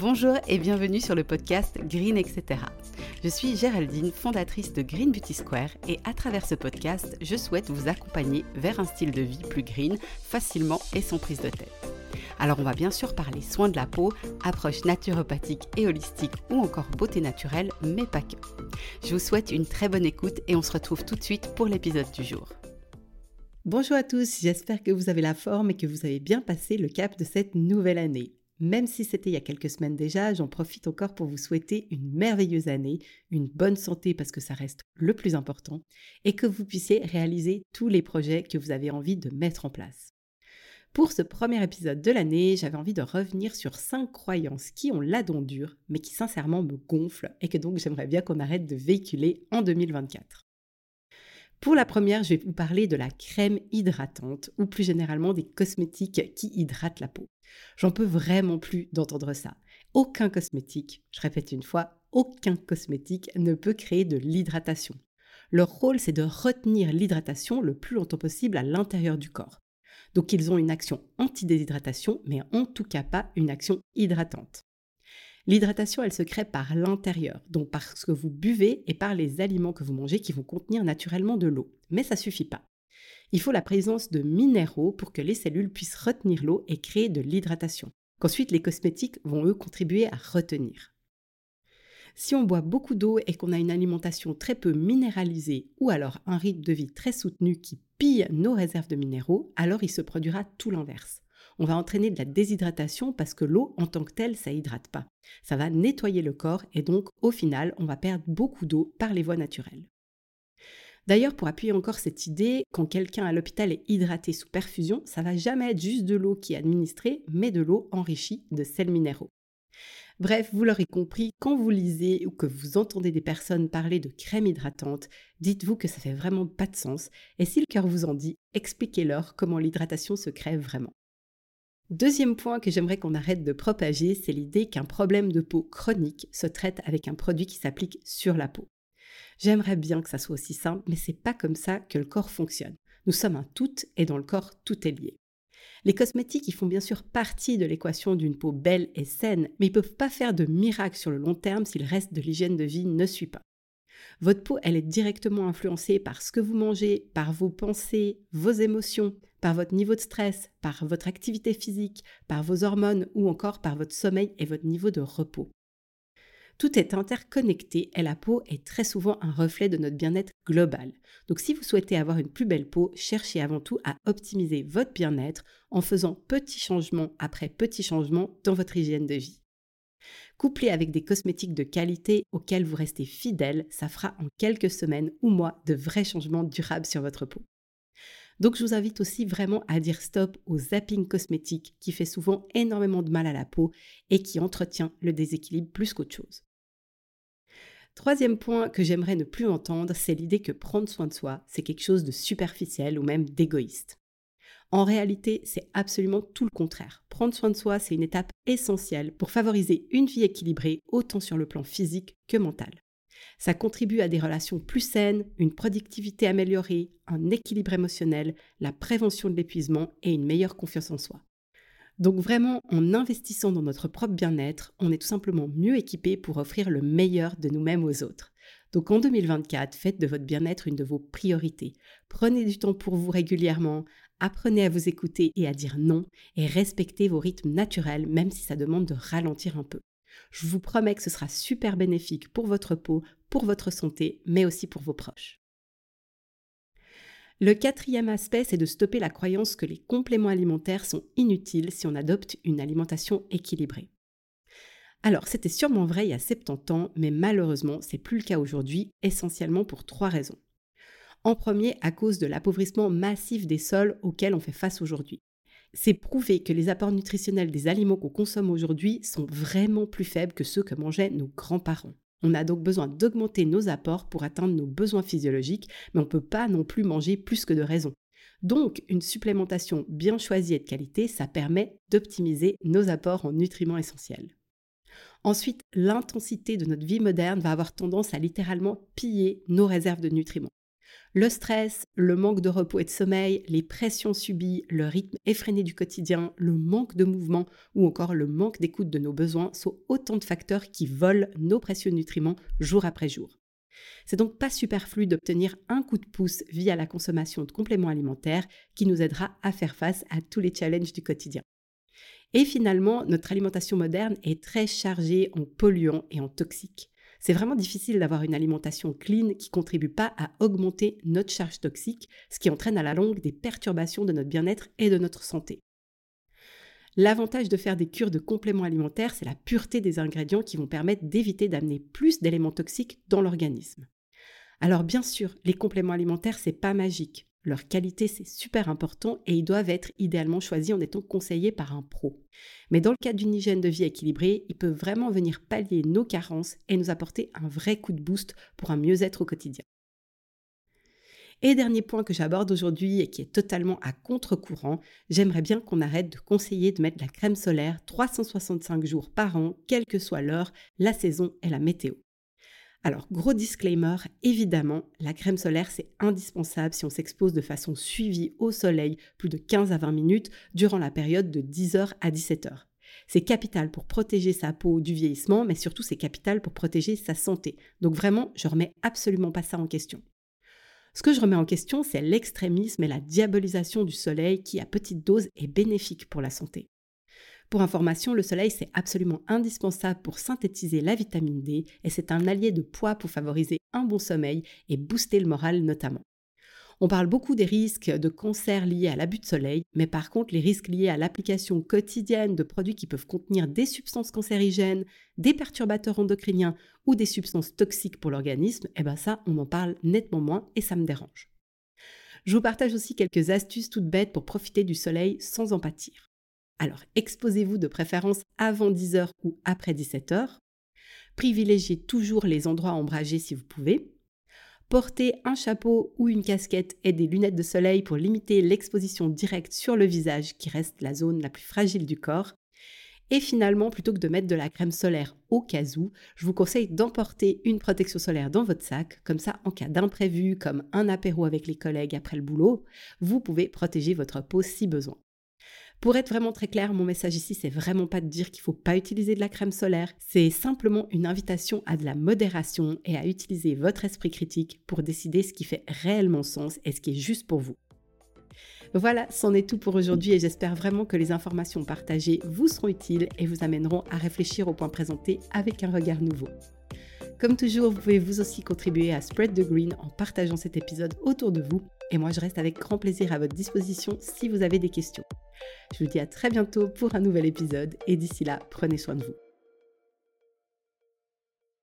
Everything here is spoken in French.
Bonjour et bienvenue sur le podcast Green etc. Je suis Géraldine, fondatrice de Green Beauty Square et à travers ce podcast, je souhaite vous accompagner vers un style de vie plus green, facilement et sans prise de tête. Alors on va bien sûr parler soins de la peau, approche naturopathique et holistique ou encore beauté naturelle, mais pas que. Je vous souhaite une très bonne écoute et on se retrouve tout de suite pour l'épisode du jour. Bonjour à tous, j'espère que vous avez la forme et que vous avez bien passé le cap de cette nouvelle année. Même si c'était il y a quelques semaines déjà, j'en profite encore pour vous souhaiter une merveilleuse année, une bonne santé parce que ça reste le plus important, et que vous puissiez réaliser tous les projets que vous avez envie de mettre en place. Pour ce premier épisode de l'année, j'avais envie de revenir sur cinq croyances qui ont la dent dure, mais qui sincèrement me gonflent et que donc j'aimerais bien qu'on arrête de véhiculer en 2024. Pour la première, je vais vous parler de la crème hydratante ou plus généralement des cosmétiques qui hydratent la peau. J'en peux vraiment plus d'entendre ça. Aucun cosmétique, je répète une fois, aucun cosmétique ne peut créer de l'hydratation. Leur rôle, c'est de retenir l'hydratation le plus longtemps possible à l'intérieur du corps. Donc ils ont une action anti-déshydratation, mais en tout cas pas une action hydratante. L'hydratation, elle se crée par l'intérieur, donc par ce que vous buvez et par les aliments que vous mangez qui vont contenir naturellement de l'eau. Mais ça suffit pas. Il faut la présence de minéraux pour que les cellules puissent retenir l'eau et créer de l'hydratation, qu'ensuite les cosmétiques vont eux contribuer à retenir. Si on boit beaucoup d'eau et qu'on a une alimentation très peu minéralisée ou alors un rythme de vie très soutenu qui pille nos réserves de minéraux, alors il se produira tout l'inverse on va entraîner de la déshydratation parce que l'eau en tant que telle, ça hydrate pas. Ça va nettoyer le corps et donc au final, on va perdre beaucoup d'eau par les voies naturelles. D'ailleurs, pour appuyer encore cette idée, quand quelqu'un à l'hôpital est hydraté sous perfusion, ça va jamais être juste de l'eau qui est administrée, mais de l'eau enrichie de sels minéraux. Bref, vous l'aurez compris, quand vous lisez ou que vous entendez des personnes parler de crème hydratante, dites-vous que ça fait vraiment pas de sens, et si le cœur vous en dit, expliquez-leur comment l'hydratation se crée vraiment. Deuxième point que j'aimerais qu'on arrête de propager, c'est l'idée qu'un problème de peau chronique se traite avec un produit qui s'applique sur la peau. J'aimerais bien que ça soit aussi simple, mais c'est pas comme ça que le corps fonctionne. Nous sommes un tout et dans le corps, tout est lié. Les cosmétiques, ils font bien sûr partie de l'équation d'une peau belle et saine, mais ils peuvent pas faire de miracle sur le long terme si le reste de l'hygiène de vie ne suit pas. Votre peau, elle est directement influencée par ce que vous mangez, par vos pensées, vos émotions, par votre niveau de stress, par votre activité physique, par vos hormones ou encore par votre sommeil et votre niveau de repos. Tout est interconnecté et la peau est très souvent un reflet de notre bien-être global. Donc si vous souhaitez avoir une plus belle peau, cherchez avant tout à optimiser votre bien-être en faisant petits changements après petits changements dans votre hygiène de vie. Couplé avec des cosmétiques de qualité auxquels vous restez fidèle, ça fera en quelques semaines ou mois de vrais changements durables sur votre peau. Donc je vous invite aussi vraiment à dire stop au zapping cosmétique qui fait souvent énormément de mal à la peau et qui entretient le déséquilibre plus qu'autre chose. Troisième point que j'aimerais ne plus entendre, c'est l'idée que prendre soin de soi, c'est quelque chose de superficiel ou même d'égoïste. En réalité, c'est absolument tout le contraire. Prendre soin de soi, c'est une étape essentielle pour favoriser une vie équilibrée autant sur le plan physique que mental. Ça contribue à des relations plus saines, une productivité améliorée, un équilibre émotionnel, la prévention de l'épuisement et une meilleure confiance en soi. Donc vraiment, en investissant dans notre propre bien-être, on est tout simplement mieux équipé pour offrir le meilleur de nous-mêmes aux autres. Donc en 2024, faites de votre bien-être une de vos priorités. Prenez du temps pour vous régulièrement, apprenez à vous écouter et à dire non, et respectez vos rythmes naturels même si ça demande de ralentir un peu. Je vous promets que ce sera super bénéfique pour votre peau, pour votre santé, mais aussi pour vos proches. Le quatrième aspect, c'est de stopper la croyance que les compléments alimentaires sont inutiles si on adopte une alimentation équilibrée. Alors, c'était sûrement vrai il y a 70 ans, mais malheureusement, c'est plus le cas aujourd'hui, essentiellement pour trois raisons. En premier, à cause de l'appauvrissement massif des sols auxquels on fait face aujourd'hui c'est prouvé que les apports nutritionnels des aliments qu'on consomme aujourd'hui sont vraiment plus faibles que ceux que mangeaient nos grands-parents. On a donc besoin d'augmenter nos apports pour atteindre nos besoins physiologiques, mais on ne peut pas non plus manger plus que de raison. Donc, une supplémentation bien choisie et de qualité, ça permet d'optimiser nos apports en nutriments essentiels. Ensuite, l'intensité de notre vie moderne va avoir tendance à littéralement piller nos réserves de nutriments. Le stress, le manque de repos et de sommeil, les pressions subies, le rythme effréné du quotidien, le manque de mouvement ou encore le manque d'écoute de nos besoins sont autant de facteurs qui volent nos précieux nutriments jour après jour. C'est donc pas superflu d'obtenir un coup de pouce via la consommation de compléments alimentaires qui nous aidera à faire face à tous les challenges du quotidien. Et finalement, notre alimentation moderne est très chargée en polluants et en toxiques. C'est vraiment difficile d'avoir une alimentation clean qui contribue pas à augmenter notre charge toxique, ce qui entraîne à la longue des perturbations de notre bien-être et de notre santé. L'avantage de faire des cures de compléments alimentaires, c'est la pureté des ingrédients qui vont permettre d'éviter d'amener plus d'éléments toxiques dans l'organisme. Alors bien sûr, les compléments alimentaires, c'est pas magique. Leur qualité, c'est super important et ils doivent être idéalement choisis en étant conseillés par un pro. Mais dans le cadre d'une hygiène de vie équilibrée, ils peuvent vraiment venir pallier nos carences et nous apporter un vrai coup de boost pour un mieux-être au quotidien. Et dernier point que j'aborde aujourd'hui et qui est totalement à contre-courant, j'aimerais bien qu'on arrête de conseiller de mettre la crème solaire 365 jours par an, quelle que soit l'heure, la saison et la météo. Alors, gros disclaimer, évidemment, la crème solaire, c'est indispensable si on s'expose de façon suivie au soleil plus de 15 à 20 minutes durant la période de 10h à 17h. C'est capital pour protéger sa peau du vieillissement, mais surtout c'est capital pour protéger sa santé. Donc vraiment, je remets absolument pas ça en question. Ce que je remets en question, c'est l'extrémisme et la diabolisation du soleil qui, à petite dose, est bénéfique pour la santé. Pour information, le soleil, c'est absolument indispensable pour synthétiser la vitamine D et c'est un allié de poids pour favoriser un bon sommeil et booster le moral notamment. On parle beaucoup des risques de cancer liés à l'abus de soleil, mais par contre, les risques liés à l'application quotidienne de produits qui peuvent contenir des substances cancérigènes, des perturbateurs endocriniens ou des substances toxiques pour l'organisme, eh ben ça, on en parle nettement moins et ça me dérange. Je vous partage aussi quelques astuces toutes bêtes pour profiter du soleil sans en pâtir. Alors, exposez-vous de préférence avant 10h ou après 17h. Privilégiez toujours les endroits ombragés si vous pouvez. Portez un chapeau ou une casquette et des lunettes de soleil pour limiter l'exposition directe sur le visage qui reste la zone la plus fragile du corps. Et finalement, plutôt que de mettre de la crème solaire au cas où, je vous conseille d'emporter une protection solaire dans votre sac. Comme ça, en cas d'imprévu, comme un apéro avec les collègues après le boulot, vous pouvez protéger votre peau si besoin. Pour être vraiment très clair, mon message ici, c'est vraiment pas de dire qu'il faut pas utiliser de la crème solaire, c'est simplement une invitation à de la modération et à utiliser votre esprit critique pour décider ce qui fait réellement sens et ce qui est juste pour vous. Voilà, c'en est tout pour aujourd'hui et j'espère vraiment que les informations partagées vous seront utiles et vous amèneront à réfléchir aux points présentés avec un regard nouveau. Comme toujours, vous pouvez vous aussi contribuer à Spread the Green en partageant cet épisode autour de vous et moi je reste avec grand plaisir à votre disposition si vous avez des questions. Je vous dis à très bientôt pour un nouvel épisode et d'ici là, prenez soin de vous.